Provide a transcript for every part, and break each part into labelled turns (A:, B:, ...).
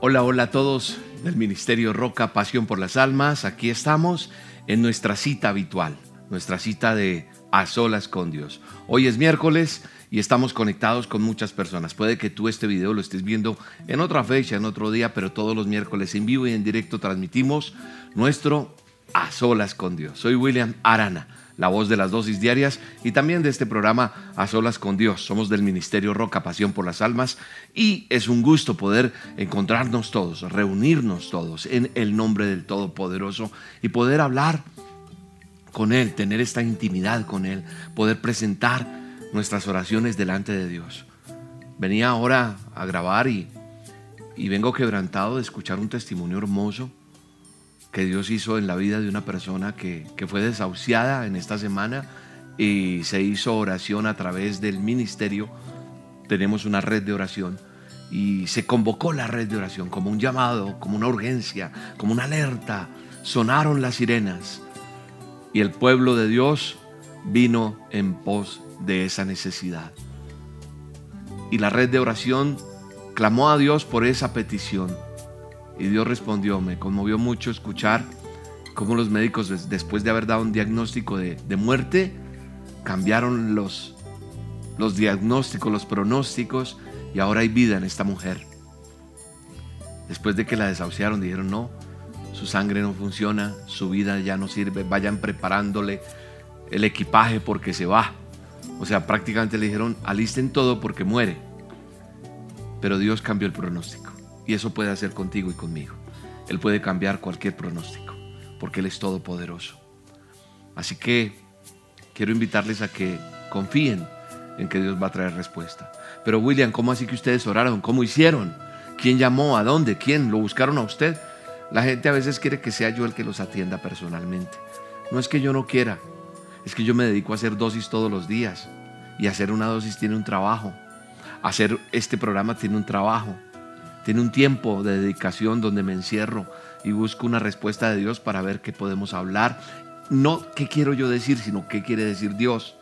A: Hola, hola a todos del Ministerio Roca Pasión por las Almas. Aquí estamos en nuestra cita habitual, nuestra cita de a solas con Dios. Hoy es miércoles y estamos conectados con muchas personas. Puede que tú este video lo estés viendo en otra fecha, en otro día, pero todos los miércoles en vivo y en directo transmitimos nuestro a solas con Dios. Soy William Arana la voz de las dosis diarias y también de este programa A Solas con Dios. Somos del Ministerio Roca Pasión por las Almas y es un gusto poder encontrarnos todos, reunirnos todos en el nombre del Todopoderoso y poder hablar con Él, tener esta intimidad con Él, poder presentar nuestras oraciones delante de Dios. Venía ahora a grabar y, y vengo quebrantado de escuchar un testimonio hermoso que Dios hizo en la vida de una persona que, fue desahuciada en esta semana y se hizo oración a través del ministerio. Tenemos una red de oración y se convocó la red de oración como un llamado, como una urgencia, como una alerta. Sonaron las sirenas y el pueblo de Dios vino en pos de esa necesidad. Y la red de oración clamó a Dios por esa petición y Dios respondió. Me conmovió mucho escuchar cómo los médicos, después de haber dado un diagnóstico de, muerte, cambiaron los, los diagnósticos, los pronósticos, y ahora hay vida en esta mujer. Después de que la desahuciaron, dijeron, no, su sangre no funciona, su vida ya no sirve, vayan preparándole el equipaje porque se va. O sea, prácticamente le dijeron, alisten todo porque muere. Pero Dios cambió el pronóstico. Y eso puede hacer contigo y conmigo. Él puede cambiar cualquier pronóstico, porque Él es todopoderoso. Así que quiero invitarles a que confíen en que Dios va a traer respuesta. Pero William, ¿cómo así que ustedes oraron? ¿Cómo hicieron? ¿Quién llamó? ¿A dónde? ¿Quién? ¿Lo buscaron a usted? La gente a veces quiere que sea yo el que los atienda personalmente. No es que yo no quiera, es que yo me dedico a hacer dosis todos los días. Y hacer una dosis tiene un trabajo. Hacer este programa tiene un trabajo. Tiene un tiempo de dedicación donde me encierro y busco una respuesta de Dios para ver qué podemos hablar. No qué quiero yo decir, sino qué quiere decir Dios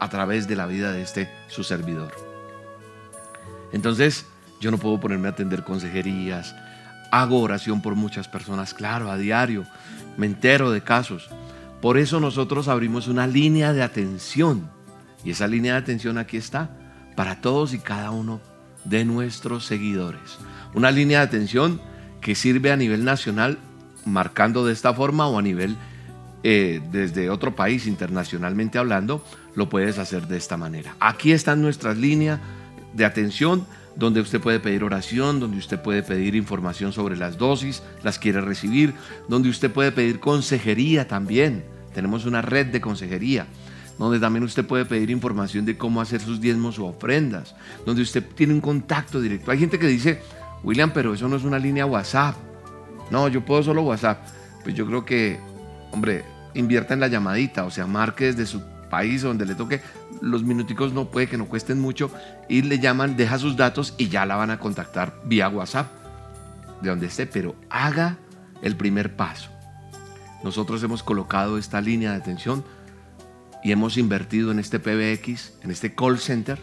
A: a través de la vida de este su servidor. Entonces, yo no puedo ponerme a atender consejerías. Hago oración por muchas personas, claro, a diario. Me entero de casos. Por eso nosotros abrimos una línea de atención. Y esa línea de atención aquí está, para todos y cada uno de nuestros seguidores. Una línea de atención que sirve a nivel nacional marcando de esta forma o a nivel eh, desde otro país internacionalmente hablando, lo puedes hacer de esta manera. Aquí están nuestras líneas de atención donde usted puede pedir oración, donde usted puede pedir información sobre las dosis, las quiere recibir, donde usted puede pedir consejería también. Tenemos una red de consejería donde también usted puede pedir información de cómo hacer sus diezmos o ofrendas, donde usted tiene un contacto directo. Hay gente que dice, William, pero eso no es una línea WhatsApp. No, yo puedo solo WhatsApp. Pues yo creo que, hombre, invierta en la llamadita, o sea, marque desde su país donde le toque. Los minuticos no puede que no cuesten mucho y le llaman, deja sus datos y ya la van a contactar vía WhatsApp, de donde esté, pero haga el primer paso. Nosotros hemos colocado esta línea de atención y hemos invertido en este PBX, en este call center,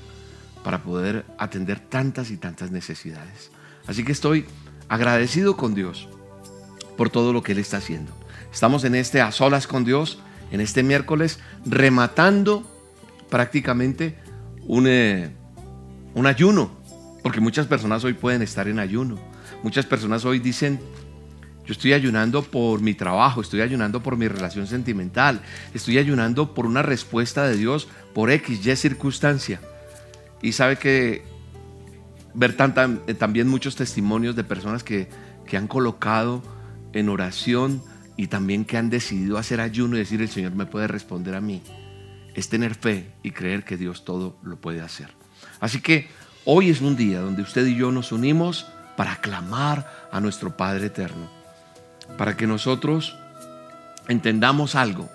A: para poder atender tantas y tantas necesidades. Así que estoy agradecido con Dios por todo lo que Él está haciendo. Estamos en este a solas con Dios, en este miércoles, rematando prácticamente un, eh, un ayuno, porque muchas personas hoy pueden estar en ayuno. Muchas personas hoy dicen, yo estoy ayunando por mi trabajo, estoy ayunando por mi relación sentimental, estoy ayunando por una respuesta de Dios por X, Y circunstancia. Y sabe que ver eh, también muchos testimonios de personas que, que han colocado en oración y también que han decidido hacer ayuno y decir el Señor me puede responder a mí, es tener fe y creer que Dios todo lo puede hacer. Así que hoy es un día donde usted y yo nos unimos para clamar a nuestro Padre Eterno para que nosotros entendamos algo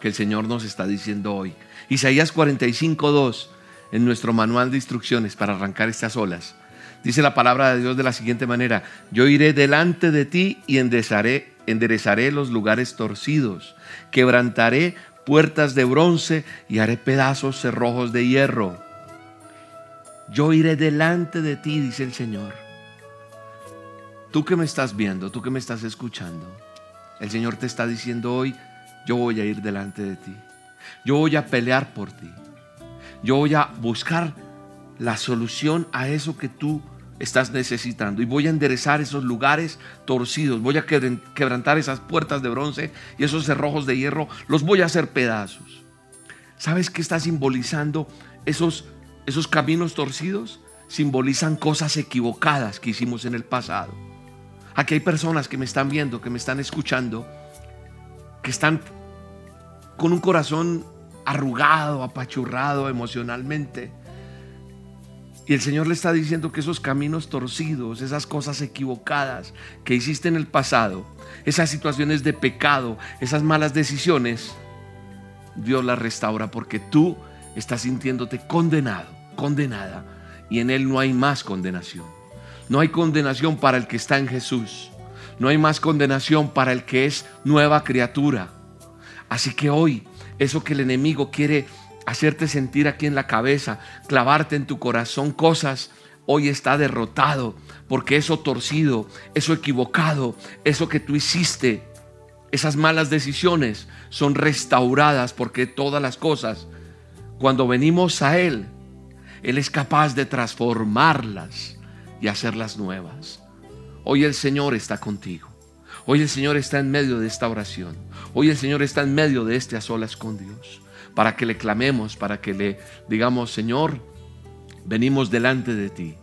A: que el Señor nos está diciendo hoy. Isaías 45.2 en nuestro manual de instrucciones para arrancar estas olas. Dice la palabra de Dios de la siguiente manera, yo iré delante de ti y enderezaré, enderezaré los lugares torcidos, quebrantaré puertas de bronce y haré pedazos cerrojos de hierro. Yo iré delante de ti, dice el Señor Tú que me estás viendo, tú que me estás escuchando, el Señor te está diciendo hoy, yo voy a ir delante de ti. Yo voy a pelear por ti. Yo voy a buscar la solución a eso que tú estás necesitando. Y voy a enderezar esos lugares torcidos. Voy a quebrantar esas puertas de bronce y esos cerrojos de hierro. Los voy a hacer pedazos. ¿Sabes qué está simbolizando esos, esos caminos torcidos? Simbolizan cosas equivocadas que hicimos en el pasado. Aquí hay personas que me están viendo, que me están escuchando, que están con un corazón arrugado, apachurrado emocionalmente y el Señor le está diciendo que esos caminos torcidos, esas cosas equivocadas que hiciste en el pasado, esas situaciones de pecado, esas malas decisiones, Dios las restaura porque tú estás sintiéndote condenado, condenada. Y en Él no hay más condenación. No hay condenación para el que está en Jesús. No hay más condenación para el que es nueva criatura. Así que hoy, eso que el enemigo quiere hacerte sentir aquí en la cabeza, clavarte en tu corazón cosas, hoy está derrotado, porque eso torcido, eso equivocado, eso que tú hiciste, esas malas decisiones son restauradas porque todas las cosas, cuando venimos a Él, Él es capaz de transformarlas y hacerlas nuevas. Hoy el Señor está contigo. Hoy el Señor está en medio de esta oración. Hoy el Señor está en medio de este a solas con Dios para que le clamemos, para que le digamos, Señor, venimos delante de ti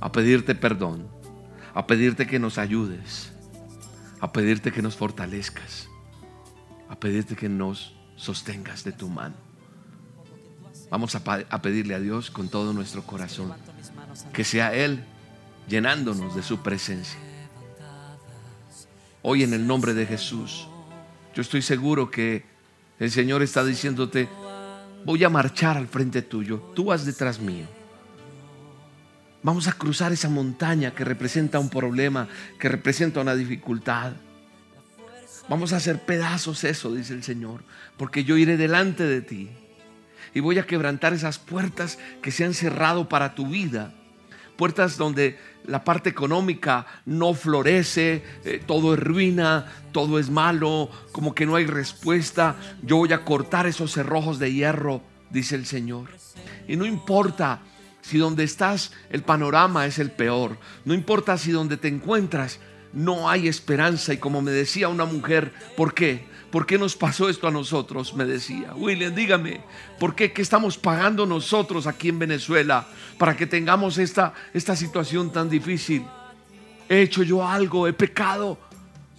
A: a pedirte perdón, a pedirte que nos ayudes, a pedirte que nos fortalezcas, a pedirte que nos sostengas de tu mano. Vamos a, a pedirle a Dios con todo nuestro corazón que sea Él llenándonos de su presencia. Hoy en el nombre de Jesús, yo estoy seguro que el Señor está diciéndote, voy a marchar al frente tuyo, tú vas detrás mío. Vamos a cruzar esa montaña que representa un problema, que representa una dificultad. Vamos a hacer pedazos eso, dice el Señor, porque yo iré delante de ti y voy a quebrantar esas puertas que se han cerrado para tu vida puertas donde la parte económica no florece, eh, todo es ruina, todo es malo, como que no hay respuesta. Yo voy a cortar esos cerrojos de hierro, dice el Señor. Y no importa si donde estás el panorama es el peor, no importa si donde te encuentras no hay esperanza. Y como me decía una mujer, ¿por qué? ¿Por qué nos pasó esto a nosotros? Me decía. William, dígame, ¿por qué, qué estamos pagando nosotros aquí en Venezuela para que tengamos esta, esta situación tan difícil? ¿He hecho yo algo? ¿He pecado?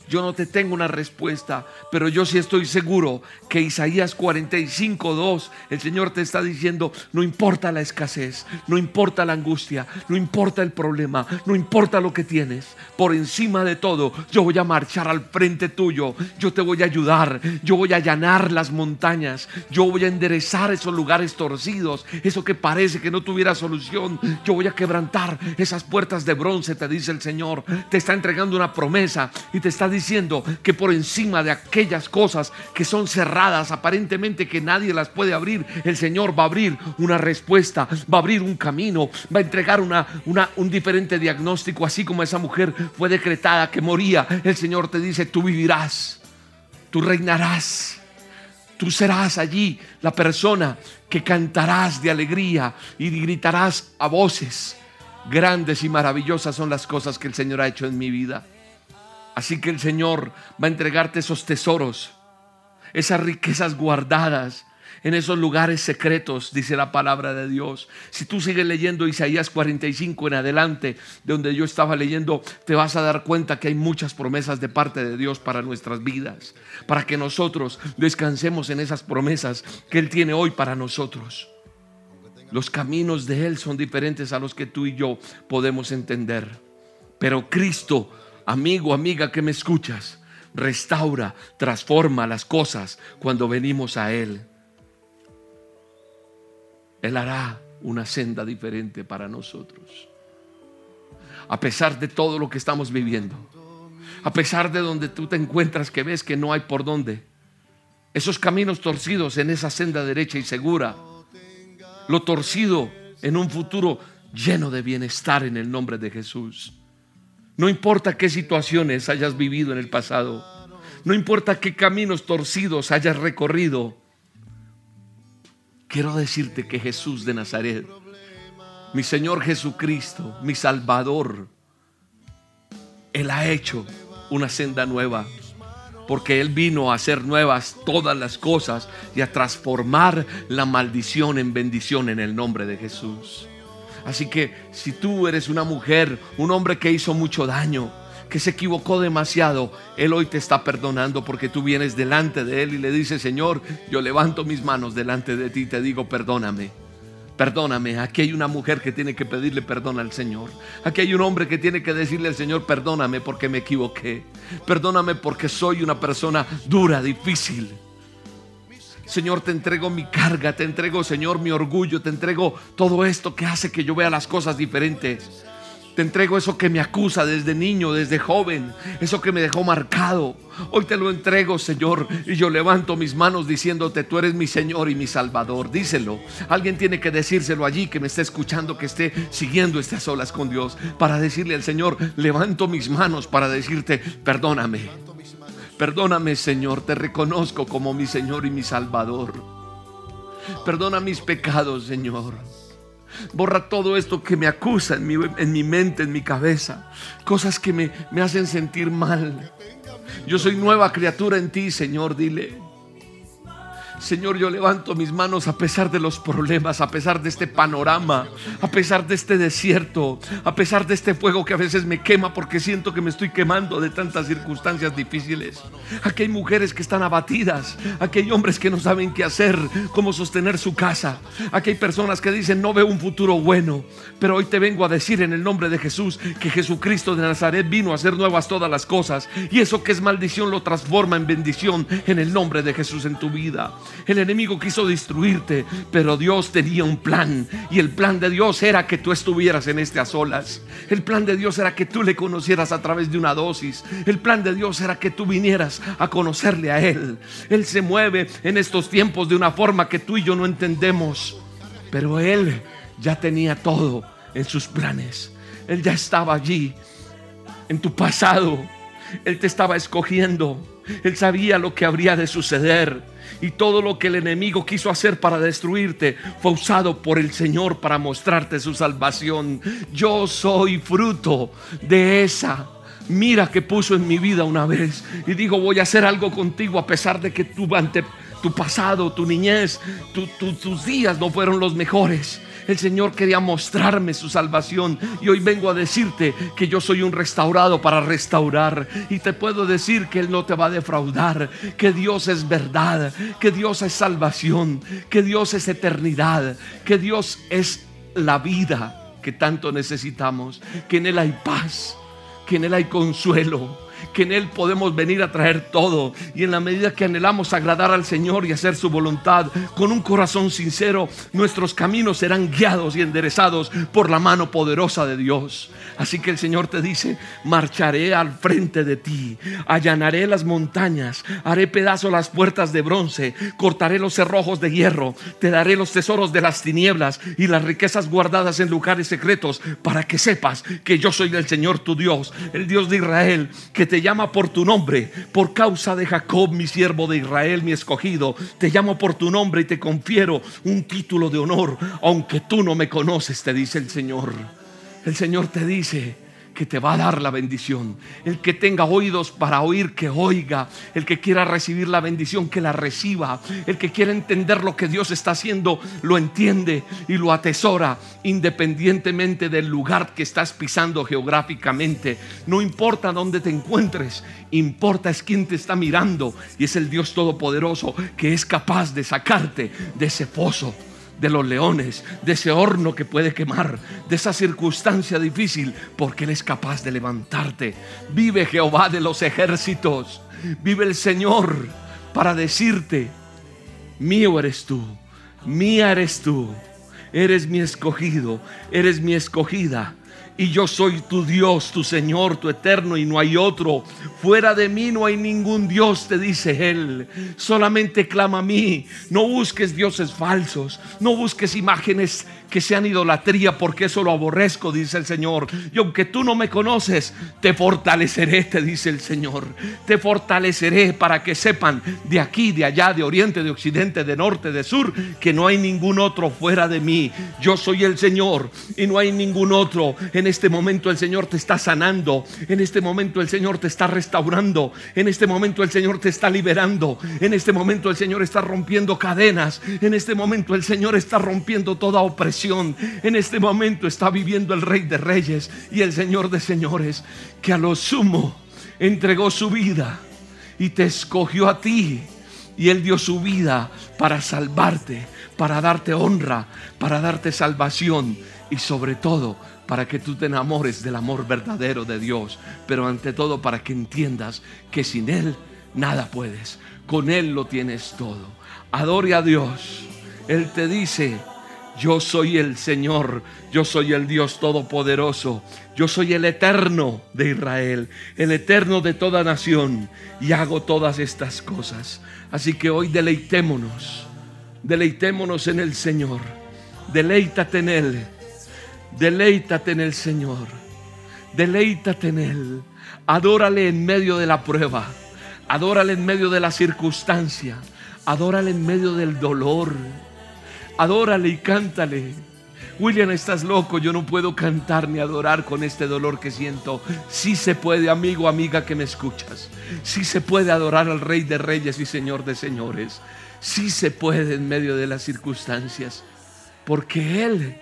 A: Yo no te tengo una respuesta, pero yo sí estoy seguro que Isaías 45, 2, el Señor te está diciendo, no importa la escasez, no importa la angustia, no importa el problema, no importa lo que tienes, por encima de todo, yo voy a marchar al frente tuyo, yo te voy a ayudar, yo voy a allanar las montañas, yo voy a enderezar esos lugares torcidos, eso que parece que no tuviera solución, yo voy a quebrantar esas puertas de bronce, te dice el Señor, te está entregando una promesa y te está diciendo que por encima de aquellas cosas que son cerradas, aparentemente que nadie las puede abrir, el Señor va a abrir una respuesta, va a abrir un camino, va a entregar una, una, un diferente diagnóstico, así como esa mujer fue decretada que moría. El Señor te dice, tú vivirás, tú reinarás. Tú serás allí la persona que cantarás de alegría y gritarás a voces. Grandes y maravillosas son las cosas que el Señor ha hecho en mi vida. Así que el Señor va a entregarte esos tesoros, esas riquezas guardadas en esos lugares secretos, dice la palabra de Dios. Si tú sigues leyendo Isaías 45 en adelante, de donde yo estaba leyendo, te vas a dar cuenta que hay muchas promesas de parte de Dios para nuestras vidas, para que nosotros descansemos en esas promesas que Él tiene hoy para nosotros. Los caminos de Él son diferentes a los que tú y yo podemos entender. Pero Cristo amigo, amiga que me escuchas, restaura, transforma las cosas cuando venimos a Él. Él hará una senda diferente para nosotros. A pesar de todo lo que estamos viviendo, a pesar de donde tú te encuentras que ves que no hay por dónde, esos caminos torcidos en esa senda derecha y segura, lo torcido en un futuro lleno de bienestar en el nombre de Jesús. No importa qué situaciones hayas vivido en el pasado. No importa qué caminos torcidos hayas recorrido. Quiero decirte que Jesús de Nazaret, mi Señor Jesucristo, mi Salvador, Él ha hecho una senda nueva. Porque Él vino a hacer nuevas todas las cosas y a transformar la maldición en bendición en el nombre de Jesús. Así que si tú eres una mujer, un hombre que hizo mucho daño, que se equivocó demasiado, Él hoy te está perdonando porque tú vienes delante de Él y le dices, Señor, yo levanto mis manos delante de ti y te digo, perdóname. Perdóname, aquí hay una mujer que tiene que pedirle perdón al Señor. Aquí hay un hombre que tiene que decirle al Señor, perdóname porque me equivoqué. Perdóname porque soy una persona dura, difícil. Señor, te entrego mi carga, te entrego, Señor, mi orgullo, te entrego todo esto que hace que yo vea las cosas diferentes. Te entrego eso que me acusa desde niño, desde joven, eso que me dejó marcado. Hoy te lo entrego, Señor, y yo levanto mis manos diciéndote, tú eres mi Señor y mi Salvador. Díselo. Alguien tiene que decírselo allí que me esté escuchando, que esté siguiendo estas olas con Dios, para decirle al Señor, levanto mis manos para decirte, perdóname. Perdóname, Señor, te reconozco como mi Señor y mi Salvador. Perdona mis pecados, Señor. Borra todo esto que me acusa en mi, en mi mente, en mi cabeza. Cosas que me, me hacen sentir mal. Yo soy nueva criatura en ti, Señor, dile. Señor, yo levanto mis manos a pesar de los problemas, a pesar de este panorama, a pesar de este desierto, a pesar de este fuego que a veces me quema porque siento que me estoy quemando de tantas circunstancias difíciles. Aquí hay mujeres que están abatidas, aquí hay hombres que no saben qué hacer, cómo sostener su casa. Aquí hay personas que dicen no veo un futuro bueno, pero hoy te vengo a decir en el nombre de Jesús que Jesucristo de Nazaret vino a hacer nuevas todas las cosas y eso que es maldición lo transforma en bendición en el nombre de Jesús en tu vida. El enemigo quiso destruirte, pero Dios tenía un plan. Y el plan de Dios era que tú estuvieras en estas olas. El plan de Dios era que tú le conocieras a través de una dosis. El plan de Dios era que tú vinieras a conocerle a Él. Él se mueve en estos tiempos de una forma que tú y yo no entendemos. Pero Él ya tenía todo en sus planes. Él ya estaba allí en tu pasado. Él te estaba escogiendo. Él sabía lo que habría de suceder. Y todo lo que el enemigo quiso hacer para destruirte fue usado por el Señor para mostrarte su salvación. Yo soy fruto de esa mira que puso en mi vida una vez. Y digo, voy a hacer algo contigo a pesar de que tu, ante, tu pasado, tu niñez, tus días no fueron los mejores. El Señor quería mostrarme su salvación. Y hoy vengo a decirte que yo soy un restaurado para restaurar. Y te puedo decir que Él no te va a defraudar, que Dios es verdad, que Dios es salvación, que Dios es eternidad, que Dios es la vida que tanto necesitamos, que en Él hay paz, que en Él hay consuelo que en Él podemos venir a traer todo. Y en la medida que anhelamos agradar al Señor y hacer su voluntad con un corazón sincero, nuestros caminos serán guiados y enderezados por la mano poderosa de Dios. Así que el Señor te dice, marcharé al frente de ti, allanaré las montañas, haré pedazo las puertas de bronce, cortaré los cerrojos de hierro, te daré los tesoros de las tinieblas y las riquezas guardadas en lugares secretos, para que sepas que yo soy el Señor tu Dios, el Dios de Israel, que te llama por tu nombre, por causa de Jacob, mi siervo de Israel, mi escogido. Te llamo por tu nombre y te confiero un título de honor, aunque tú no me conoces, te dice el Señor. El Señor te dice, que te va a dar la bendición. El que tenga oídos para oír, que oiga. El que quiera recibir la bendición, que la reciba. El que quiera entender lo que Dios está haciendo, lo entiende y lo atesora independientemente del lugar que estás pisando geográficamente. No importa dónde te encuentres, importa es quién te está mirando y es el Dios Todopoderoso que es capaz de sacarte de ese pozo de los leones, de ese horno que puede quemar, de esa circunstancia difícil, porque Él es capaz de levantarte. Vive Jehová de los ejércitos, vive el Señor para decirte, mío eres tú, mía eres tú, eres mi escogido, eres mi escogida. Y yo soy tu Dios, tu Señor, tu eterno y no hay otro. Fuera de mí no hay ningún Dios, te dice Él. Solamente clama a mí. No busques dioses falsos, no busques imágenes que sean idolatría, porque eso lo aborrezco, dice el Señor. Y aunque tú no me conoces, te fortaleceré, te dice el Señor. Te fortaleceré para que sepan de aquí, de allá, de oriente, de occidente, de norte, de sur, que no hay ningún otro fuera de mí. Yo soy el Señor y no hay ningún otro. En este momento el Señor te está sanando. En este momento el Señor te está restaurando. En este momento el Señor te está liberando. En este momento el Señor está rompiendo cadenas. En este momento el Señor está rompiendo toda opresión en este momento está viviendo el Rey de Reyes y el Señor de Señores, que a lo sumo entregó su vida y te escogió a ti. Y Él dio su vida para salvarte, para darte honra, para darte salvación y sobre todo para que tú te enamores del amor verdadero de Dios, pero ante todo para que entiendas que sin Él nada puedes, con Él lo tienes todo. Adore a Dios. Él te dice, yo soy el Señor, yo soy el Dios Todopoderoso, yo soy el eterno de Israel, el eterno de toda nación, y hago todas estas cosas. Así que hoy deleitémonos, deleitémonos en el Señor, deleítate en Él, deleítate en el Señor, deleítate en Él, adórale en medio de la prueba, adórale en medio de la circunstancia, adórale en medio del dolor Adórale y cántale. William, estás loco, yo no puedo cantar ni adorar con este dolor que siento. Sí se puede, amigo, amiga que me escuchas. Sí se puede adorar al Rey de Reyes y Señor de Señores. Sí se puede en medio de las circunstancias. Porque Él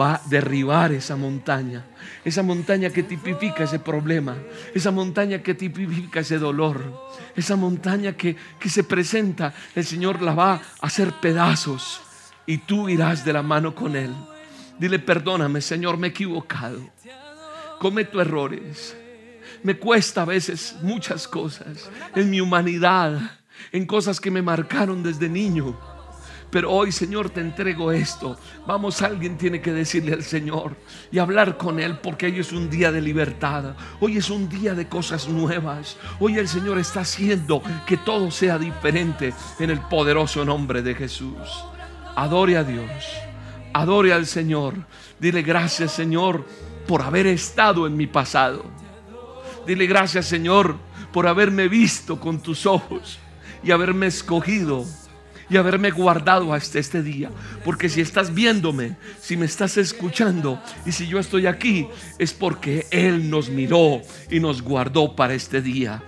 A: va a derribar esa montaña. Esa montaña que tipifica ese problema. Esa montaña que tipifica ese dolor. Esa montaña que, que se presenta. El Señor la va a hacer pedazos y tú irás de la mano con Él. Dile, perdóname, Señor, me he equivocado. Cometo errores. Me cuesta a veces muchas cosas en mi humanidad, en cosas que me marcaron desde niño. Pero hoy, Señor, te entrego esto. Vamos, alguien tiene que decirle al Señor y hablar con Él porque hoy es un día de libertad. Hoy es un día de cosas nuevas. Hoy el Señor está haciendo que todo sea diferente en el poderoso nombre de Jesús. Adore a Dios. Adore al Señor. Dile gracias Señor por haber estado en mi pasado. Dile gracias Señor por haberme visto con tus ojos y haberme escogido y haberme guardado hasta este día. Porque si estás viéndome, si me estás escuchando y si yo estoy aquí, es porque Él nos miró y nos guardó para este día.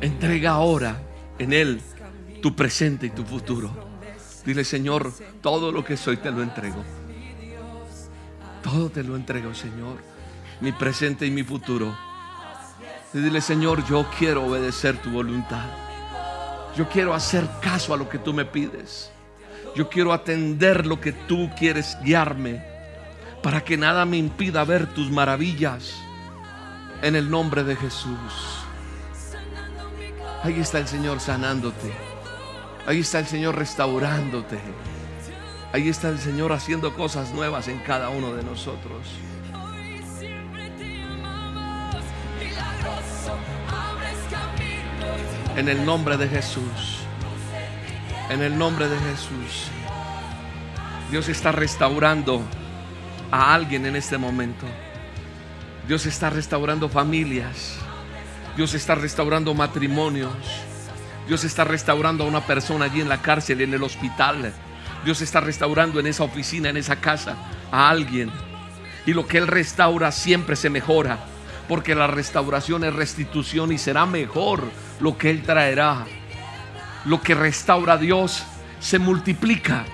A: Entrega ahora en Él tu presente y tu futuro. Dile, Señor, todo lo que soy te lo entrego. Todo te lo entrego, Señor. Mi presente y mi futuro. Y dile, Señor, yo quiero obedecer tu voluntad. Yo quiero hacer caso a lo que tú me pides. Yo quiero atender lo que tú quieres guiarme para que nada me impida ver tus maravillas en el nombre de Jesús. Ahí está el Señor sanándote. Ahí está el Señor restaurándote. Ahí está el Señor haciendo cosas nuevas en cada uno de nosotros. En el nombre de Jesús. En el nombre de Jesús. Dios está restaurando a alguien en este momento. Dios está restaurando familias. Dios está restaurando matrimonios. Dios está restaurando a una persona allí en la cárcel, en el hospital. Dios está restaurando en esa oficina, en esa casa, a alguien. Y lo que Él restaura siempre se mejora. Porque la restauración es restitución y será mejor lo que Él traerá. Lo que restaura a Dios se multiplica.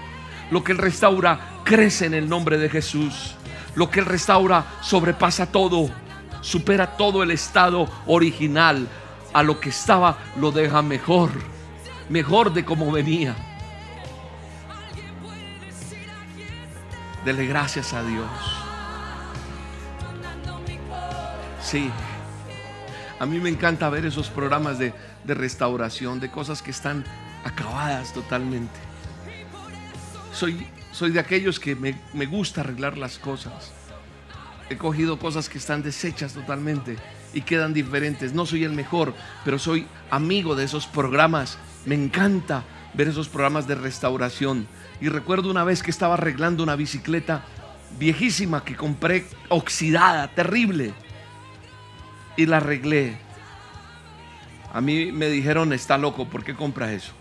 A: Lo que Él restaura crece en el nombre de Jesús. Lo que Él restaura sobrepasa todo. Supera todo el estado original a lo que estaba, lo deja mejor, mejor de como venía. Dele gracias a Dios. Sí, a mí me encanta ver esos programas de, de restauración, de cosas que están acabadas totalmente. Soy, soy de aquellos que me, me gusta arreglar las cosas. He cogido cosas que están deshechas totalmente y quedan diferentes. No soy el mejor, pero soy amigo de esos programas. Me encanta ver esos programas de restauración. Y recuerdo una vez que estaba arreglando una bicicleta viejísima que compré oxidada, terrible. Y la arreglé. A mí me dijeron, está loco, ¿por qué compras eso?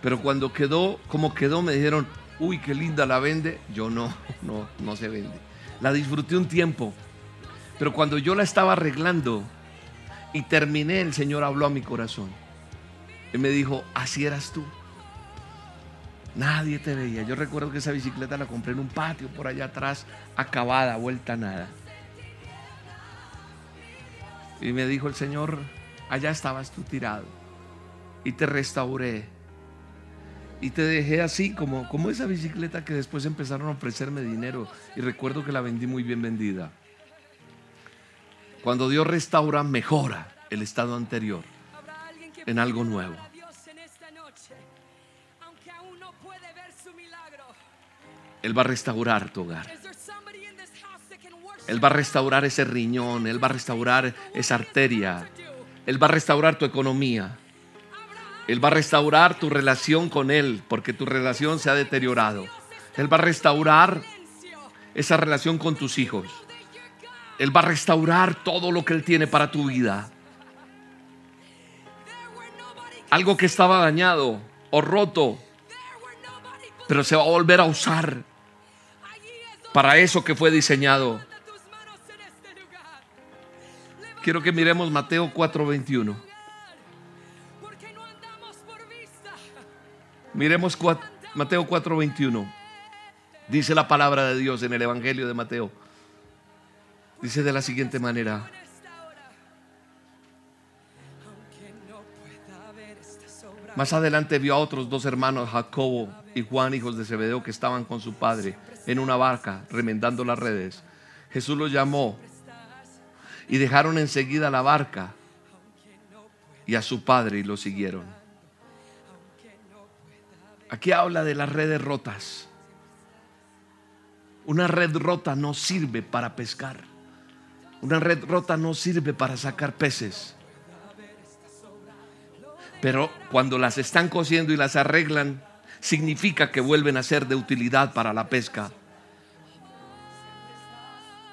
A: Pero cuando quedó como quedó, me dijeron, uy, qué linda la vende. Yo no, no, no se vende. La disfruté un tiempo. Pero cuando yo la estaba arreglando y terminé, el Señor habló a mi corazón. Y me dijo, así eras tú. Nadie te veía. Yo recuerdo que esa bicicleta la compré en un patio por allá atrás, acabada, vuelta a nada. Y me dijo el Señor, allá estabas tú tirado. Y te restauré. Y te dejé así como, como esa bicicleta que después empezaron a ofrecerme dinero. Y recuerdo que la vendí muy bien vendida. Cuando Dios restaura, mejora el estado anterior en algo nuevo. Él va a restaurar tu hogar. Él va a restaurar ese riñón, Él va a restaurar esa arteria, Él va a restaurar tu economía, Él va a restaurar tu relación con Él, porque tu relación se ha deteriorado. Él va a restaurar esa relación con tus hijos. Él va a restaurar todo lo que Él tiene para tu vida. Algo que estaba dañado o roto, pero se va a volver a usar para eso que fue diseñado. Quiero que miremos Mateo 4:21. Miremos Mateo 4:21. Dice la palabra de Dios en el Evangelio de Mateo. Dice de la siguiente manera. Más adelante vio a otros dos hermanos, Jacobo y Juan, hijos de Zebedeo, que estaban con su padre en una barca remendando las redes. Jesús los llamó y dejaron enseguida la barca y a su padre y lo siguieron. Aquí habla de las redes rotas. Una red rota no sirve para pescar. Una red rota no sirve para sacar peces. Pero cuando las están cosiendo y las arreglan, significa que vuelven a ser de utilidad para la pesca.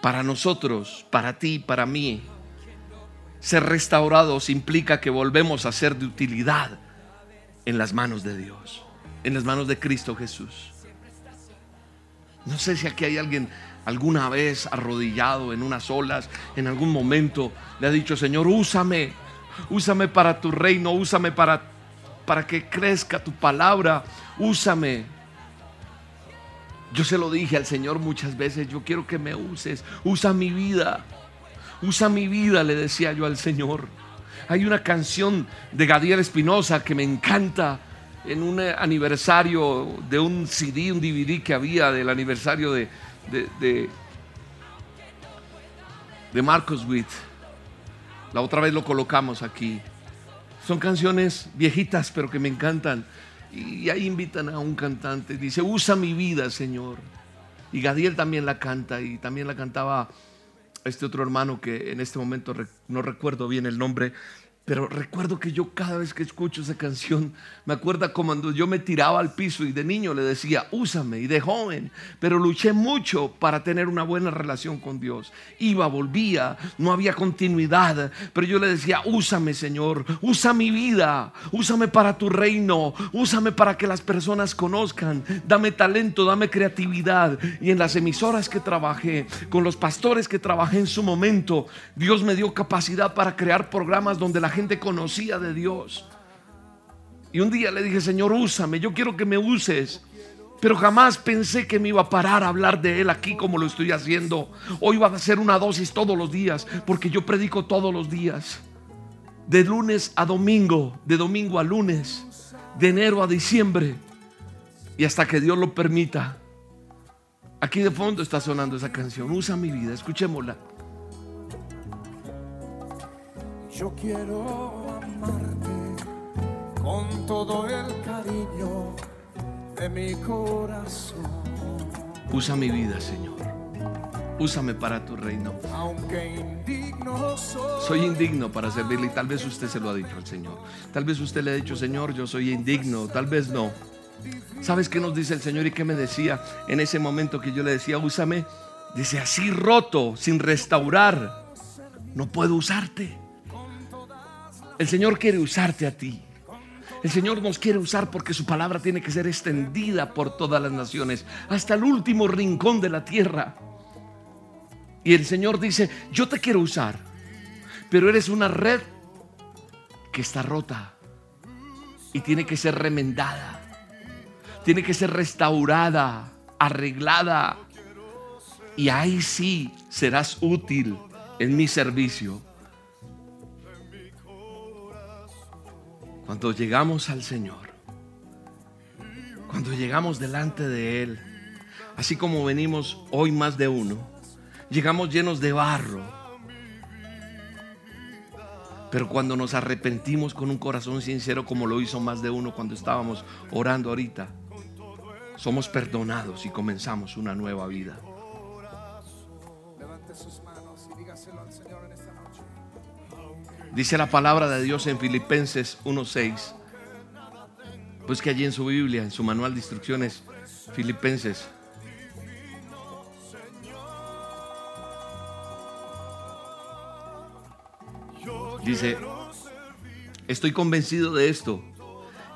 A: Para nosotros, para ti, para mí, ser restaurados implica que volvemos a ser de utilidad en las manos de Dios, en las manos de Cristo Jesús. No sé si aquí hay alguien alguna vez arrodillado en unas olas, en algún momento le ha dicho, Señor, úsame, úsame para tu reino, úsame para, para que crezca tu palabra, úsame. Yo se lo dije al Señor muchas veces, yo quiero que me uses, usa mi vida, usa mi vida, le decía yo al Señor. Hay una canción de Gadiel Espinosa que me encanta en un aniversario de un CD, un DVD que había del aniversario de, de, de, Marcos Witt. La otra vez lo colocamos aquí. Son canciones viejitas, pero que me encantan. Y ahí invitan a un cantante. Dice, usa mi vida, Señor. Y Gadiel también la canta. Y también la cantaba este otro hermano que en este momento no recuerdo bien el nombre. Pero recuerdo que yo cada vez que escucho esa canción, me acuerda cuando yo me tiraba al piso y de niño le decía, úsame, y de joven, pero luché mucho para tener una buena relación con Dios. Iba, volvía, no había continuidad, pero yo le decía, úsame Señor, usa mi vida, úsame para tu reino, úsame para que las personas conozcan, dame talento, dame creatividad. Y en las emisoras que trabajé, con los pastores que trabajé en su momento, Dios me dio capacidad para crear programas donde la gente conocía de Dios. Y un día le dije, Señor, úsame, yo quiero que me uses. Pero jamás pensé que me iba a parar a hablar de Él aquí como lo estoy haciendo. Hoy va a ser una dosis todos los días, porque yo predico todos los días. De lunes a domingo, de domingo a lunes, de enero a diciembre. Y hasta que Dios lo permita. Aquí de fondo está sonando esa canción. Usa mi vida, escuchémosla.
B: Yo quiero amarte con todo el cariño de mi corazón.
A: Usa mi vida, Señor. Úsame para tu reino.
B: Aunque indigno soy,
A: Soy indigno para servirle y tal vez usted se lo ha dicho al Señor. Tal vez usted le ha dicho, Señor, yo soy indigno. Tal vez no. ¿Sabes qué nos dice el Señor y qué me decía en ese momento que yo le decía, úsame? Dice, así roto, sin restaurar, no puedo usarte. El Señor quiere usarte a ti. El Señor nos quiere usar porque su palabra tiene que ser extendida por todas las naciones, hasta el último rincón de la tierra. Y el Señor dice, yo te quiero usar, pero eres una red que está rota y tiene que ser remendada, tiene que ser restaurada, arreglada. Y ahí sí serás útil en mi servicio. Cuando llegamos al Señor, cuando llegamos delante de Él, así como venimos hoy más de uno, llegamos llenos de barro. Pero cuando nos arrepentimos con un corazón sincero, como lo hizo más de uno cuando estábamos orando ahorita, somos perdonados y comenzamos una nueva vida. Dice la palabra de Dios en Filipenses 1.6. Pues que allí en su Biblia, en su manual de instrucciones, Filipenses. Dice, estoy convencido de esto.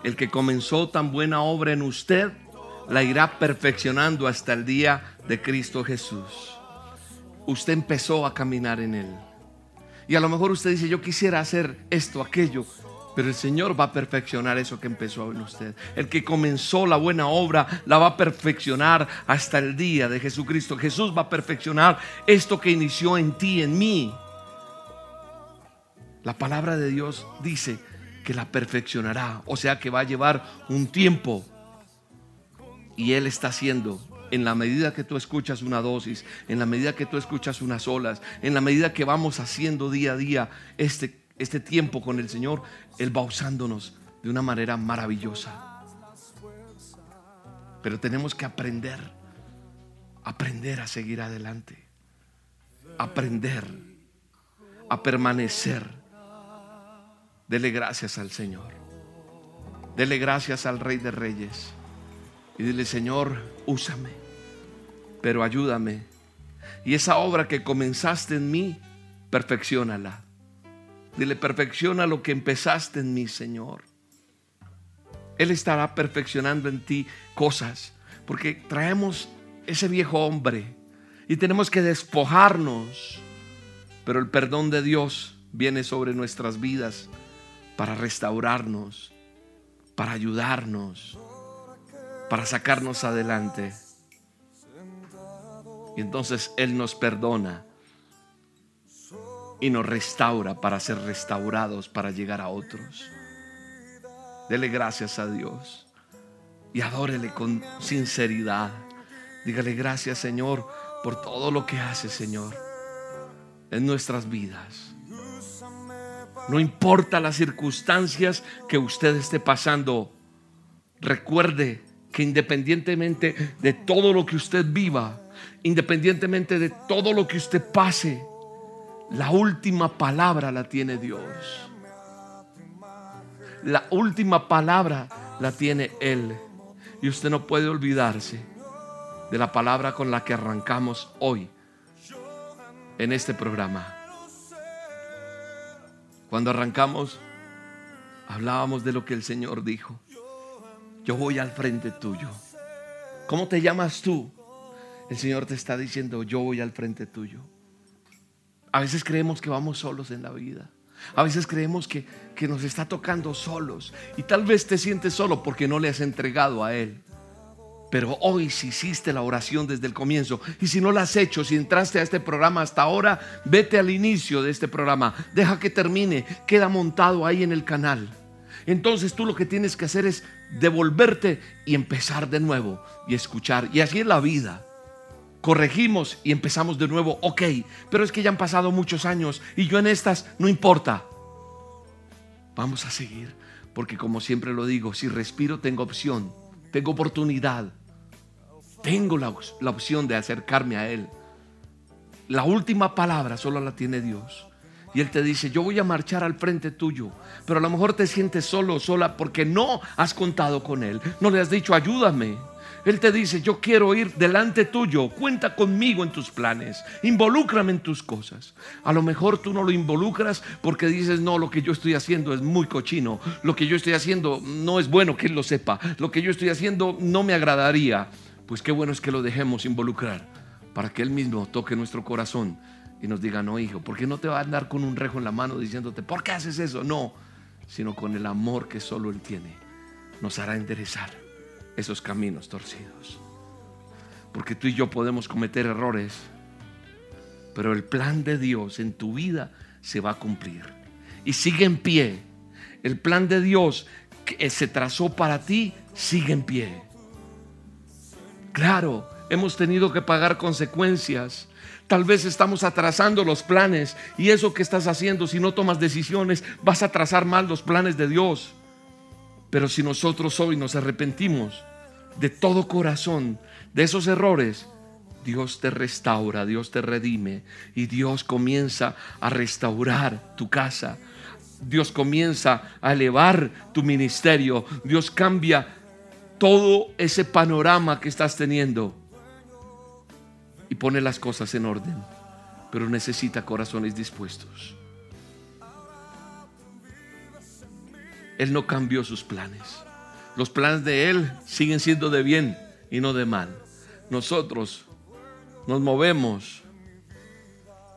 A: El que comenzó tan buena obra en usted, la irá perfeccionando hasta el día de Cristo Jesús. Usted empezó a caminar en él. Y a lo mejor usted dice, yo quisiera hacer esto, aquello, pero el Señor va a perfeccionar eso que empezó en usted. El que comenzó la buena obra la va a perfeccionar hasta el día de Jesucristo. Jesús va a perfeccionar esto que inició en ti, en mí. La palabra de Dios dice que la perfeccionará, o sea que va a llevar un tiempo. Y Él está haciendo en la medida que tú escuchas una dosis, en la medida que tú escuchas unas olas, en la medida que vamos haciendo día a día este, este tiempo con el Señor, Él va usándonos de una manera maravillosa. Pero tenemos que aprender, aprender a seguir adelante, aprender a permanecer. Dele gracias al Señor. Dele gracias al Rey de Reyes. Y dile, Señor, úsame, pero ayúdame. Y esa obra que comenzaste en mí, perfeccionala. Dile, perfecciona lo que empezaste en mí, Señor. Él estará perfeccionando en ti cosas, porque traemos ese viejo hombre y tenemos que despojarnos. Pero el perdón de Dios viene sobre nuestras vidas para restaurarnos, para ayudarnos, para sacarnos adelante. Y entonces Él nos perdona y nos restaura para ser restaurados, para llegar a otros. Dele gracias a Dios y adórele con sinceridad. Dígale gracias Señor por todo lo que hace Señor en nuestras vidas. No importa las circunstancias que usted esté pasando, recuerde independientemente de todo lo que usted viva, independientemente de todo lo que usted pase, la última palabra la tiene Dios. La última palabra la tiene Él. Y usted no puede olvidarse de la palabra con la que arrancamos hoy en este programa. Cuando arrancamos, hablábamos de lo que el Señor dijo. Yo voy al frente tuyo. ¿Cómo te llamas tú? El Señor te está diciendo, yo voy al frente tuyo. A veces creemos que vamos solos en la vida. A veces creemos que, que nos está tocando solos. Y tal vez te sientes solo porque no le has entregado a Él. Pero hoy si hiciste la oración desde el comienzo y si no la has hecho, si entraste a este programa hasta ahora, vete al inicio de este programa, deja que termine, queda montado ahí en el canal. Entonces tú lo que tienes que hacer es devolverte y empezar de nuevo y escuchar. Y así es la vida. Corregimos y empezamos de nuevo, ok, pero es que ya han pasado muchos años y yo en estas no importa. Vamos a seguir, porque como siempre lo digo, si respiro tengo opción tengo oportunidad, tengo la, la opción de acercarme a Él. La última palabra solo la tiene Dios. Y Él te dice, yo voy a marchar al frente tuyo. Pero a lo mejor te sientes solo sola porque no has contado con Él. No le has dicho, ayúdame. Él te dice, yo quiero ir delante tuyo, cuenta conmigo en tus planes, involúcrame en tus cosas. A lo mejor tú no lo involucras porque dices, no, lo que yo estoy haciendo es muy cochino, lo que yo estoy haciendo no es bueno que Él lo sepa, lo que yo estoy haciendo no me agradaría. Pues qué bueno es que lo dejemos involucrar para que Él mismo toque nuestro corazón y nos diga, no, hijo, ¿por qué no te va a andar con un rejo en la mano diciéndote, ¿por qué haces eso? No, sino con el amor que solo Él tiene, nos hará enderezar esos caminos torcidos. Porque tú y yo podemos cometer errores, pero el plan de Dios en tu vida se va a cumplir. Y sigue en pie. El plan de Dios que se trazó para ti sigue en pie. Claro, hemos tenido que pagar consecuencias. Tal vez estamos atrasando los planes y eso que estás haciendo, si no tomas decisiones, vas a atrasar mal los planes de Dios. Pero si nosotros hoy nos arrepentimos de todo corazón de esos errores, Dios te restaura, Dios te redime y Dios comienza a restaurar tu casa. Dios comienza a elevar tu ministerio. Dios cambia todo ese panorama que estás teniendo y pone las cosas en orden, pero necesita corazones dispuestos. Él no cambió sus planes. Los planes de Él siguen siendo de bien y no de mal. Nosotros nos movemos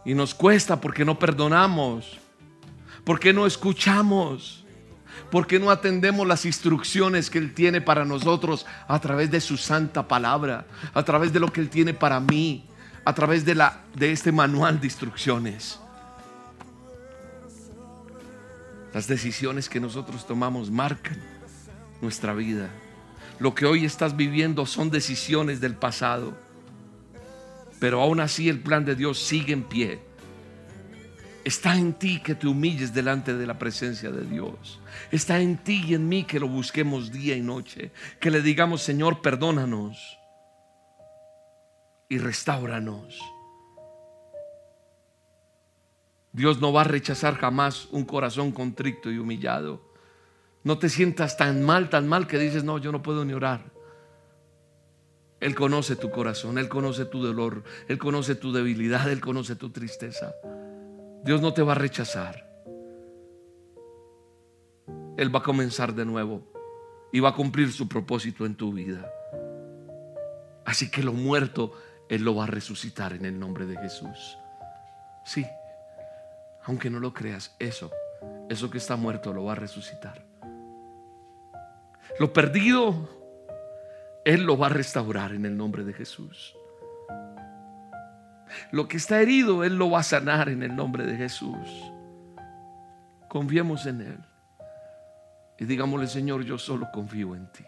A: y nos cuesta porque no perdonamos, porque no escuchamos, porque no atendemos las instrucciones que Él tiene para nosotros a través de su santa palabra, a través de lo que Él tiene para mí, a través de, la, de este manual de instrucciones. Las decisiones que nosotros tomamos marcan nuestra vida. Lo que hoy estás viviendo son decisiones del pasado. Pero aún así el plan de Dios sigue en pie. Está en ti que te humilles delante de la presencia de Dios. Está en ti y en mí que lo busquemos día y noche. Que le digamos, Señor, perdónanos y restauranos. Dios no va a rechazar jamás un corazón contrito y humillado. No te sientas tan mal, tan mal que dices, no, yo no puedo ni orar. Él conoce tu corazón, Él conoce tu dolor, Él conoce tu debilidad, Él conoce tu tristeza. Dios no te va a rechazar. Él va a comenzar de nuevo y va a cumplir su propósito en tu vida. Así que lo muerto, Él lo va a resucitar en el nombre de Jesús. Sí, aunque no lo creas, eso, eso que está muerto lo va a resucitar. Lo perdido, Él lo va a restaurar en el nombre de Jesús. Lo que está herido, Él lo va a sanar en el nombre de Jesús. Confiemos en Él. Y digámosle, Señor, yo solo confío en ti.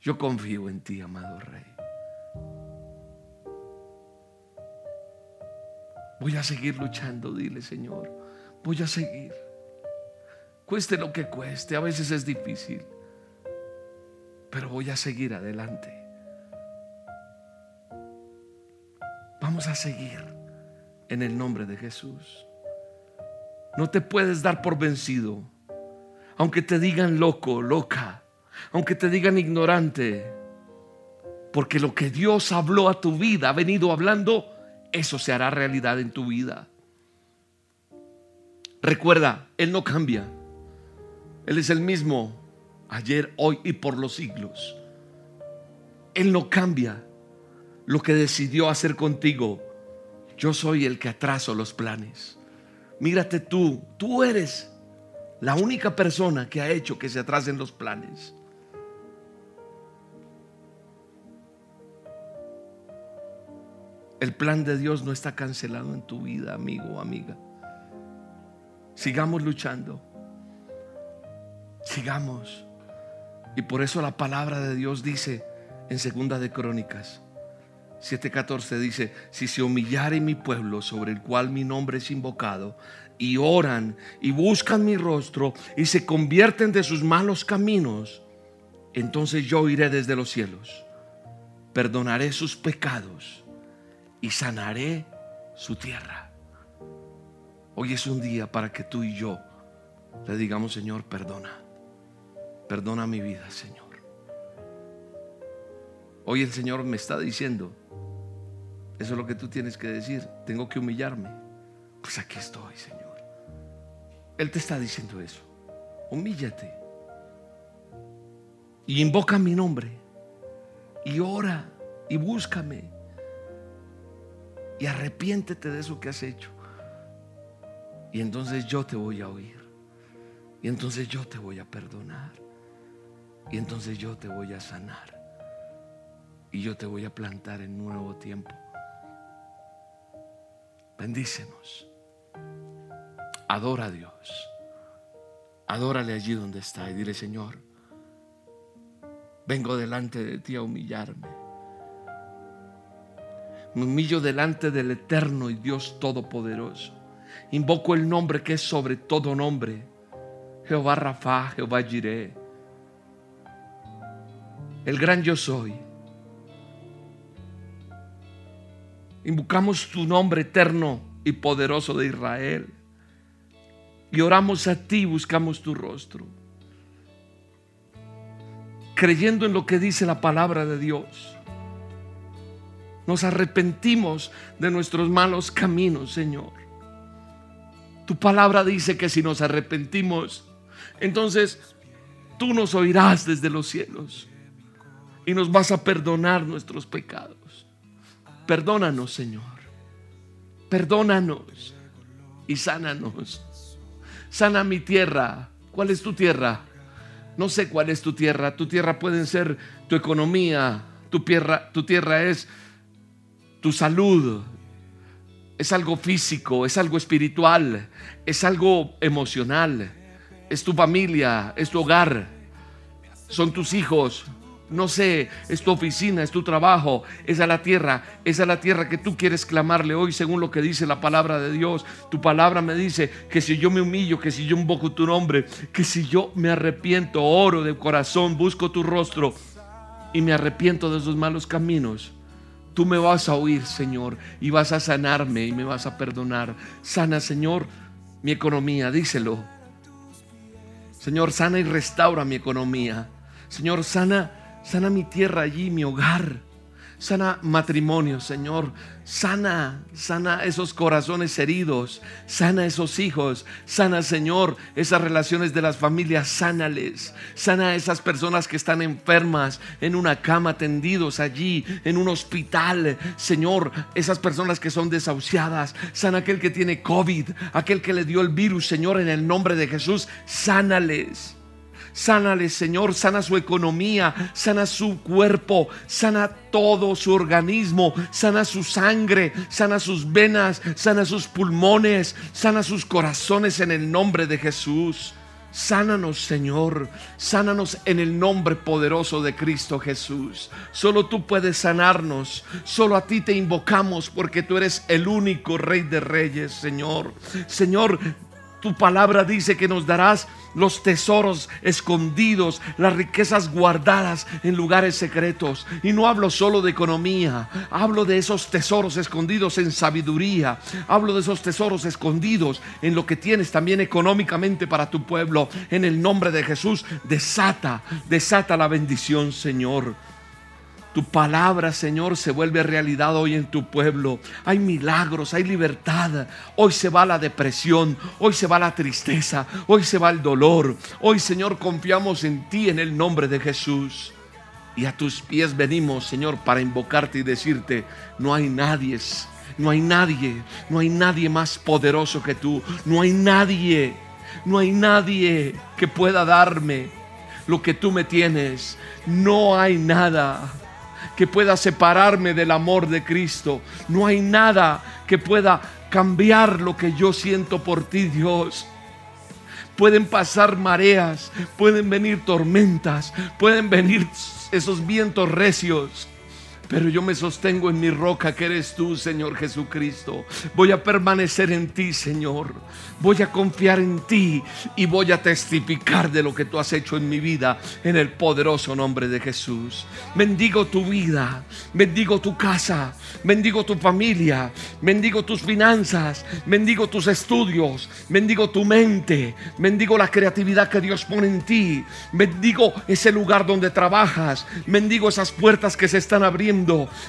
A: Yo confío en ti, amado Rey. Voy a seguir luchando, dile Señor. Voy a seguir. Cueste lo que cueste, a veces es difícil. Pero voy a seguir adelante. Vamos a seguir en el nombre de Jesús. No te puedes dar por vencido. Aunque te digan loco, loca. Aunque te digan ignorante. Porque lo que Dios habló a tu vida, ha venido hablando, eso se hará realidad en tu vida. Recuerda, Él no cambia. Él es el mismo ayer, hoy y por los siglos. Él no cambia lo que decidió hacer contigo. Yo soy el que atraso los planes. Mírate tú, tú eres la única persona que ha hecho que se atrasen los planes. El plan de Dios no está cancelado en tu vida, amigo o amiga. Sigamos luchando. Sigamos. Y por eso la palabra de Dios dice en Segunda de Crónicas 7:14 dice, si se humillare mi pueblo sobre el cual mi nombre es invocado, y oran y buscan mi rostro y se convierten de sus malos caminos, entonces yo iré desde los cielos, perdonaré sus pecados y sanaré su tierra. Hoy es un día para que tú y yo le digamos, Señor, perdona. Perdona mi vida, Señor. Hoy el Señor me está diciendo, eso es lo que tú tienes que decir, tengo que humillarme. Pues aquí estoy, Señor. Él te está diciendo eso. Humíllate. Y invoca mi nombre. Y ora y búscame. Y arrepiéntete de eso que has hecho. Y entonces yo te voy a oír. Y entonces yo te voy a perdonar. Y entonces yo te voy a sanar. Y yo te voy a plantar en un nuevo tiempo. Bendícenos. Adora a Dios. Adórale allí donde está y dile, Señor, vengo delante de ti a humillarme. Me humillo delante del eterno y Dios todopoderoso. Invoco el nombre que es sobre todo nombre. Jehová Rafa, Jehová Jireh. El gran yo soy. Invocamos tu nombre eterno y poderoso de Israel. Y oramos a ti, buscamos tu rostro. Creyendo en lo que dice la palabra de Dios. Nos arrepentimos de nuestros malos caminos, Señor. Tu palabra dice que si nos arrepentimos, entonces tú nos oirás desde los cielos y nos vas a perdonar nuestros pecados. Perdónanos, Señor. Perdónanos y sánanos. Sana mi tierra. ¿Cuál es tu tierra? No sé cuál es tu tierra. Tu tierra puede ser tu economía. Tu tierra, tu tierra es tu salud. Es algo físico, es algo espiritual, es algo emocional. Es tu familia, es tu hogar. Son tus hijos, no sé, es tu oficina, es tu trabajo, es a la tierra, es a la tierra que tú quieres clamarle hoy según lo que dice la palabra de Dios. Tu palabra me dice que si yo me humillo, que si yo invoco tu nombre, que si yo me arrepiento, oro de corazón, busco tu rostro y me arrepiento de esos malos caminos. Tú me vas a oír, Señor, y vas a sanarme y me vas a perdonar. Sana, Señor, mi economía, díselo. Señor, sana y restaura mi economía. Señor, sana Sana mi tierra allí, mi hogar. Sana matrimonio, Señor. Sana, sana esos corazones heridos. Sana esos hijos. Sana, Señor, esas relaciones de las familias. Sánales. Sana esas personas que están enfermas en una cama, tendidos allí, en un hospital. Señor, esas personas que son desahuciadas. Sana aquel que tiene COVID, aquel que le dio el virus, Señor, en el nombre de Jesús. Sánales. Sánale, Señor, sana su economía, sana su cuerpo, sana todo su organismo, sana su sangre, sana sus venas, sana sus pulmones, sana sus corazones en el nombre de Jesús. Sánanos, Señor. Sánanos en el nombre poderoso de Cristo Jesús. Solo tú puedes sanarnos. Solo a ti te invocamos porque tú eres el único Rey de Reyes, Señor. Señor, tu palabra dice que nos darás los tesoros escondidos, las riquezas guardadas en lugares secretos. Y no hablo solo de economía, hablo de esos tesoros escondidos en sabiduría, hablo de esos tesoros escondidos en lo que tienes también económicamente para tu pueblo. En el nombre de Jesús, desata, desata la bendición, Señor. Tu palabra, Señor, se vuelve realidad hoy en tu pueblo. Hay milagros, hay libertad. Hoy se va la depresión, hoy se va la tristeza, hoy se va el dolor. Hoy, Señor, confiamos en ti en el nombre de Jesús. Y a tus pies venimos, Señor, para invocarte y decirte, no hay nadie, no hay nadie, no hay nadie más poderoso que tú. No hay nadie, no hay nadie que pueda darme lo que tú me tienes. No hay nada que pueda separarme del amor de Cristo. No hay nada que pueda cambiar lo que yo siento por ti, Dios. Pueden pasar mareas, pueden venir tormentas, pueden venir esos vientos recios, pero yo me sostengo en mi roca que eres tú, Señor Jesucristo. Voy a permanecer en ti, Señor. Voy a confiar en ti y voy a testificar de lo que tú has hecho en mi vida en el poderoso nombre de Jesús. Bendigo tu vida, bendigo tu casa, bendigo tu familia, bendigo tus finanzas, bendigo tus estudios, bendigo tu mente, bendigo la creatividad que Dios pone en ti, bendigo ese lugar donde trabajas, bendigo esas puertas que se están abriendo,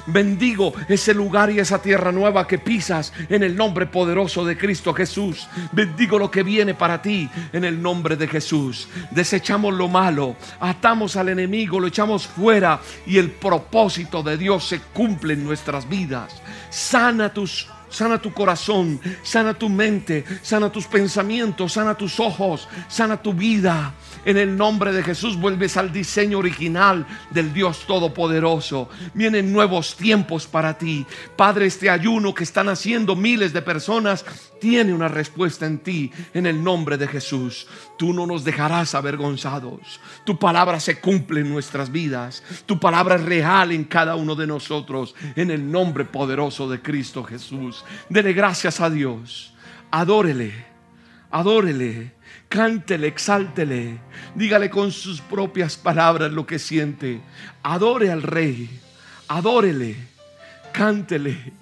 A: bendigo ese lugar y esa tierra nueva que pisas en el nombre poderoso de Cristo Jesús. Bendigo lo que viene para ti en el nombre de Jesús. Desechamos lo malo, atamos al enemigo, lo echamos fuera y el propósito de Dios se cumple en nuestras vidas. Sana tus sana tu corazón, sana tu mente, sana tus pensamientos, sana tus ojos, sana tu vida. En el nombre de Jesús vuelves al diseño original del Dios Todopoderoso. Vienen nuevos tiempos para ti. Padre, este ayuno que están haciendo miles de personas tiene una respuesta en ti en el nombre de Jesús. Tú no nos dejarás avergonzados. Tu palabra se cumple en nuestras vidas. Tu palabra es real en cada uno de nosotros en el nombre poderoso de Cristo Jesús. Dele gracias a Dios. Adórele. Adórele. Cántele, exáltele. Dígale con sus propias palabras lo que siente. Adore al rey. Adórele. Cántele.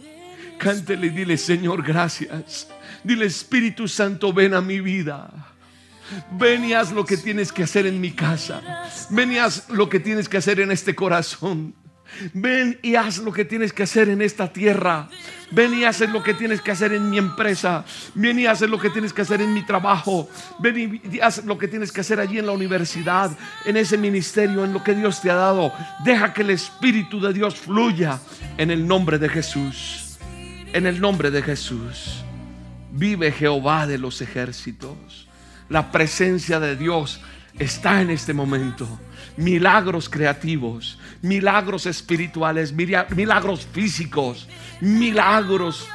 A: Cántele y dile, Señor, gracias. Dile, Espíritu Santo, ven a mi vida. Ven y haz lo que tienes que hacer en mi casa. Ven y haz lo que tienes que hacer en este corazón. Ven y haz lo que tienes que hacer en esta tierra. Ven y haz lo que tienes que hacer en mi empresa. Ven y haz lo que tienes que hacer en mi trabajo. Ven y haz lo que tienes que hacer allí en la universidad, en ese ministerio, en lo que Dios te ha dado. Deja que el Espíritu de Dios fluya en el nombre de Jesús. En el nombre de Jesús. Vive Jehová de los ejércitos. La presencia de Dios está en este momento. Milagros creativos, milagros espirituales, milagros físicos, milagros.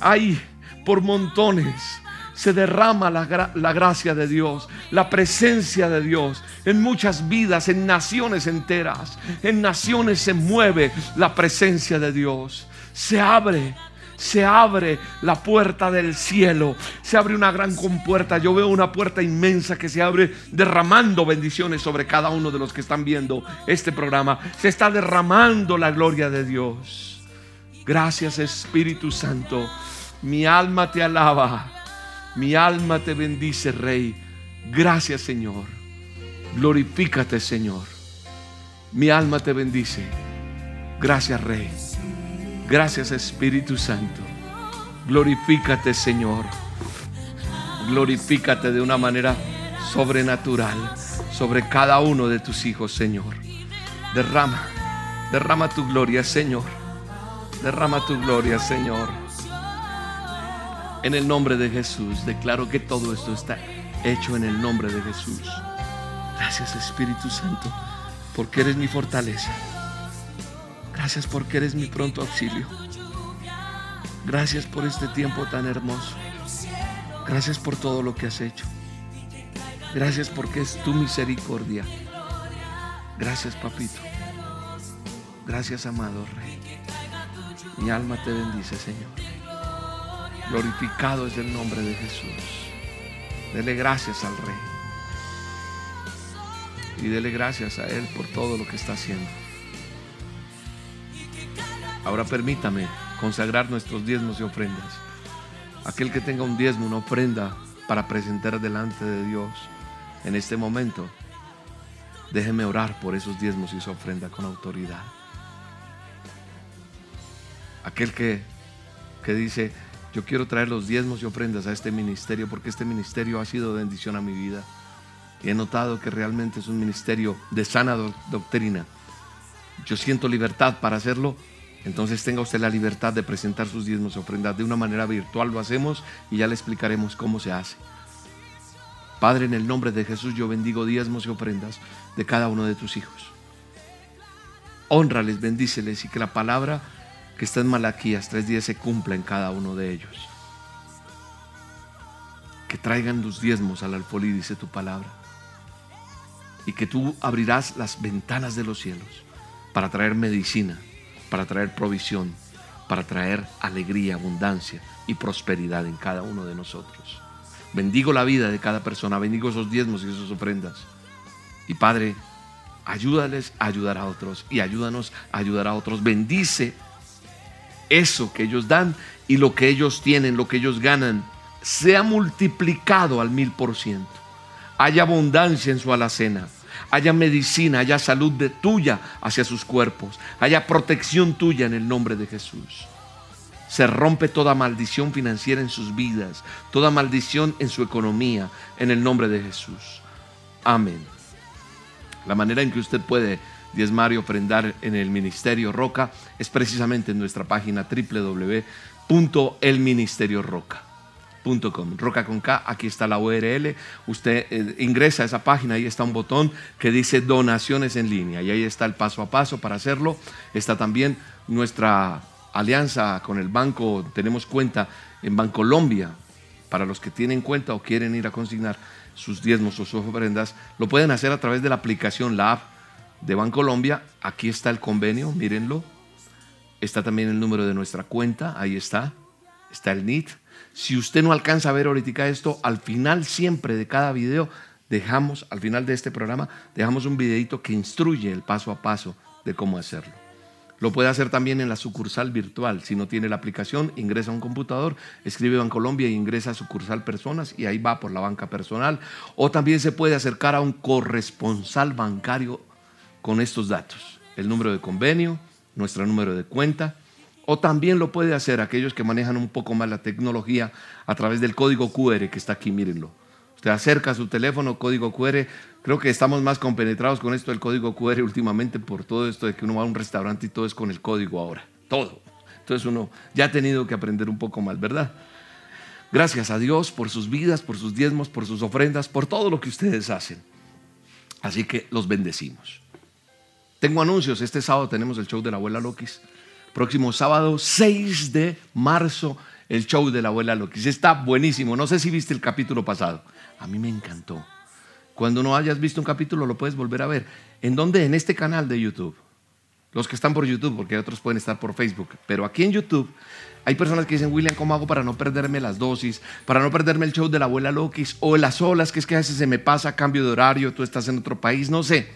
A: Hay por montones. Se derrama la, la, gracia de Dios, la presencia de Dios en muchas vidas, en naciones enteras. En naciones se mueve la presencia de Dios. Se abre se abre la puerta del cielo, se abre una gran compuerta. Yo veo una puerta inmensa que se abre derramando bendiciones sobre cada uno de los que están viendo este programa. Se está derramando la gloria de Dios. Gracias Espíritu Santo. Mi alma te alaba. Mi alma te bendice, Rey. Gracias Señor. Glorifícate Señor. Mi alma te bendice. Gracias Rey. Gracias Espíritu Santo. Glorifícate Señor. Glorifícate de una manera sobrenatural sobre cada uno de tus hijos, Señor. Derrama, derrama tu gloria, Señor. Derrama tu gloria, Señor. En el nombre de Jesús, declaro que todo esto está hecho en el nombre de Jesús. Gracias Espíritu Santo, porque eres mi fortaleza. Gracias porque eres mi pronto auxilio. Gracias por este tiempo tan hermoso. Gracias por todo lo que has hecho. Gracias porque es tu misericordia. Gracias, papito. Gracias, amado Rey. Mi alma te bendice, Señor. Glorificado es el nombre de Jesús. Dele gracias al Rey. Y dele gracias a Él por todo lo que está haciendo. Ahora permítame consagrar nuestros diezmos y ofrendas. Aquel que tenga un diezmo, una ofrenda para presentar delante de Dios en este momento, déjeme orar por esos diezmos y su ofrenda con autoridad. Aquel que, que dice, yo quiero traer los diezmos y ofrendas a este ministerio porque este ministerio ha sido bendición a mi vida. Y he notado que realmente es un ministerio de sana doctrina. Yo siento libertad para hacerlo entonces tenga usted la libertad de presentar sus diezmos y ofrendas de una manera virtual. Lo hacemos y ya le explicaremos cómo se hace. Padre, en el nombre de Jesús yo bendigo diezmos y ofrendas de cada uno de tus hijos. Honrales, bendíceles y que la palabra que está en Malaquías tres días se cumpla en cada uno de ellos. Que traigan tus diezmos al alfolí, dice tu palabra. Y que tú abrirás las ventanas de los cielos para traer medicina para traer provisión, para traer alegría, abundancia y prosperidad en cada uno de nosotros. Bendigo la vida de cada persona, bendigo esos diezmos y esas ofrendas. Y Padre, ayúdales a ayudar a otros y ayúdanos a ayudar a otros. Bendice eso que ellos dan y lo que ellos tienen, lo que ellos ganan, sea multiplicado al mil por ciento. Haya abundancia en su alacena, haya medicina, haya salud de tuya hacia sus cuerpos, haya protección tuya en el nombre de Jesús. Se rompe toda maldición financiera en sus vidas, toda maldición en su economía, en el nombre de Jesús. Amén. La manera en que usted puede diezmar y ofrendar en el Ministerio Roca es precisamente en nuestra página www.elministerioroca.com. Roca con K, aquí está la URL. Usted eh, ingresa a esa página, ahí está un botón que dice donaciones en línea y ahí está el paso a paso para hacerlo. Está también nuestra alianza con el banco, tenemos cuenta en Bancolombia. Para los que tienen cuenta o quieren ir a consignar sus diezmos o sus ofrendas, lo pueden hacer a través de la aplicación, la app de Bancolombia. Aquí está el convenio, mírenlo. Está también el número de nuestra cuenta, ahí está. Está el NIT. Si usted no alcanza a ver ahorita esto, al final siempre de cada video dejamos, al final de este programa, dejamos un videito que instruye el paso a paso de cómo hacerlo. Lo puede hacer también en la sucursal virtual. Si no tiene la aplicación, ingresa a un computador, escribe Bancolombia y ingresa a sucursal personas y ahí va por la banca personal. O también se puede acercar a un corresponsal bancario con estos datos. El número de convenio, nuestro número de cuenta. O también lo puede hacer aquellos que manejan un poco más la tecnología a través del código QR que está aquí, mírenlo. Usted acerca su teléfono, código QR. Creo que estamos más compenetrados con esto del código QR últimamente por todo esto de que uno va a un restaurante y todo es con el código ahora. Todo. Entonces uno ya ha tenido que aprender un poco más, ¿verdad? Gracias a Dios por sus vidas, por sus diezmos, por sus ofrendas, por todo lo que ustedes hacen. Así que los bendecimos. Tengo anuncios. Este sábado tenemos el show de la abuela Lokis. Próximo sábado, 6 de marzo, el show de la abuela Lokis. Está buenísimo. No sé si viste el capítulo pasado. A mí me encantó. Cuando no hayas visto un capítulo lo puedes volver a ver. ¿En dónde? En este canal de YouTube. Los que están por YouTube, porque otros pueden estar por Facebook. Pero aquí en YouTube hay personas que dicen, William, ¿cómo hago para no perderme las dosis? Para no perderme el show de la abuela Lokis o las olas, que es que a veces se me pasa cambio de horario, tú estás en otro país, no sé.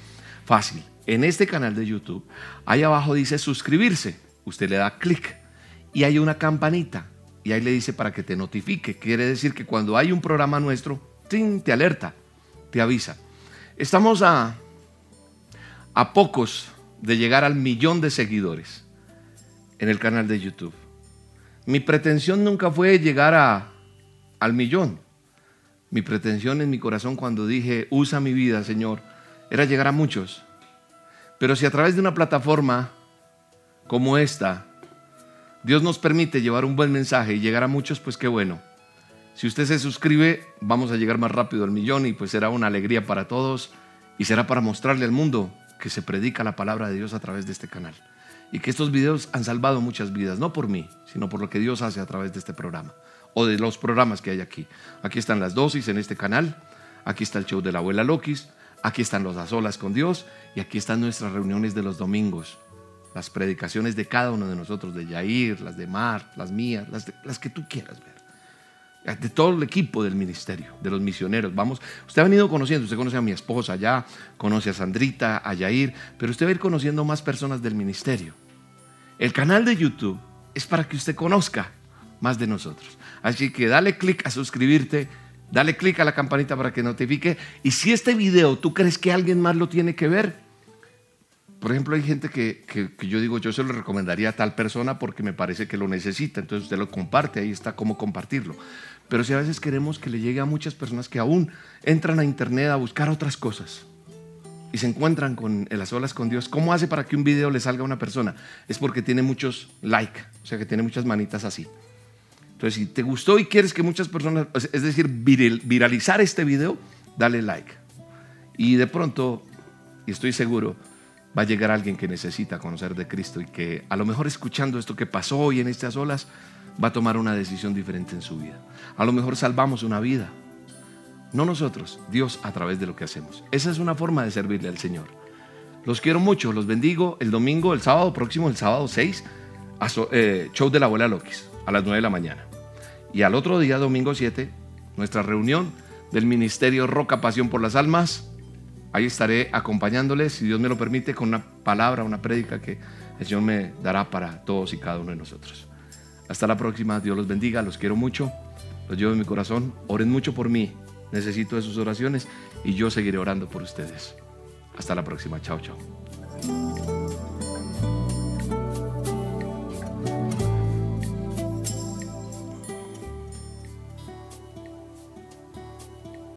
A: Fácil. En este canal de YouTube, ahí abajo dice suscribirse. Usted le da clic y hay una campanita y ahí le dice para que te notifique. Quiere decir que cuando hay un programa nuestro, te alerta, te avisa. Estamos a, a pocos de llegar al millón de seguidores en el canal de YouTube. Mi pretensión nunca fue llegar a, al millón. Mi pretensión en mi corazón cuando dije, usa mi vida, Señor, era llegar a muchos. Pero si a través de una plataforma como esta, Dios nos permite llevar un buen mensaje y llegar a muchos, pues qué bueno. Si usted se suscribe, vamos a llegar más rápido al millón y pues será una alegría para todos y será para mostrarle al mundo que se predica la palabra de Dios a través de este canal. Y que estos videos han salvado muchas vidas, no por mí, sino por lo que Dios hace a través de este programa o de los programas que hay aquí. Aquí están las dosis en este canal, aquí está el show de la abuela Lokis, aquí están los a solas con Dios y aquí están nuestras reuniones de los domingos, las predicaciones de cada uno de nosotros, de Yair, las de Mar, las mías, las, las que tú quieras ver de todo el equipo del ministerio, de los misioneros. Vamos, usted ha venido conociendo, usted conoce a mi esposa ya, conoce a Sandrita, a Yair, pero usted va a ir conociendo más personas del ministerio. El canal de YouTube es para que usted conozca más de nosotros. Así que dale clic a suscribirte, dale clic a la campanita para que notifique. Y si este video tú crees que alguien más lo tiene que ver, por ejemplo, hay gente que, que, yo digo, yo se lo recomendaría a tal persona porque me parece que lo necesita, entonces usted lo comparte, ahí está cómo compartirlo. Pero si a veces queremos que le llegue a muchas personas que aún entran a internet a buscar otras cosas y se encuentran con en las olas con Dios, ¿cómo hace para que un video le salga a una persona? Es porque tiene muchos like, o sea que tiene muchas manitas así. Entonces, si te gustó y quieres que muchas personas, es decir, viralizar este video, dale like. Y de pronto, y estoy seguro, va a llegar alguien que necesita conocer de Cristo y que a lo mejor escuchando esto que pasó hoy en estas olas, va a tomar una decisión diferente en su vida. A lo mejor salvamos una vida. No nosotros, Dios a través de lo que hacemos. Esa es una forma de servirle al Señor. Los quiero mucho, los bendigo. El domingo, el sábado próximo, el sábado 6, a eh, show de la abuela Lokis a las 9 de la mañana. Y al otro día, domingo 7, nuestra reunión del Ministerio Roca Pasión por las Almas. Ahí estaré acompañándoles, si Dios me lo permite, con una palabra, una prédica que el Señor me dará para todos y cada uno de nosotros. Hasta la próxima, Dios los bendiga, los quiero mucho, los llevo en mi corazón, oren mucho por mí, necesito de sus oraciones y yo seguiré orando por ustedes. Hasta la próxima, chao, chao.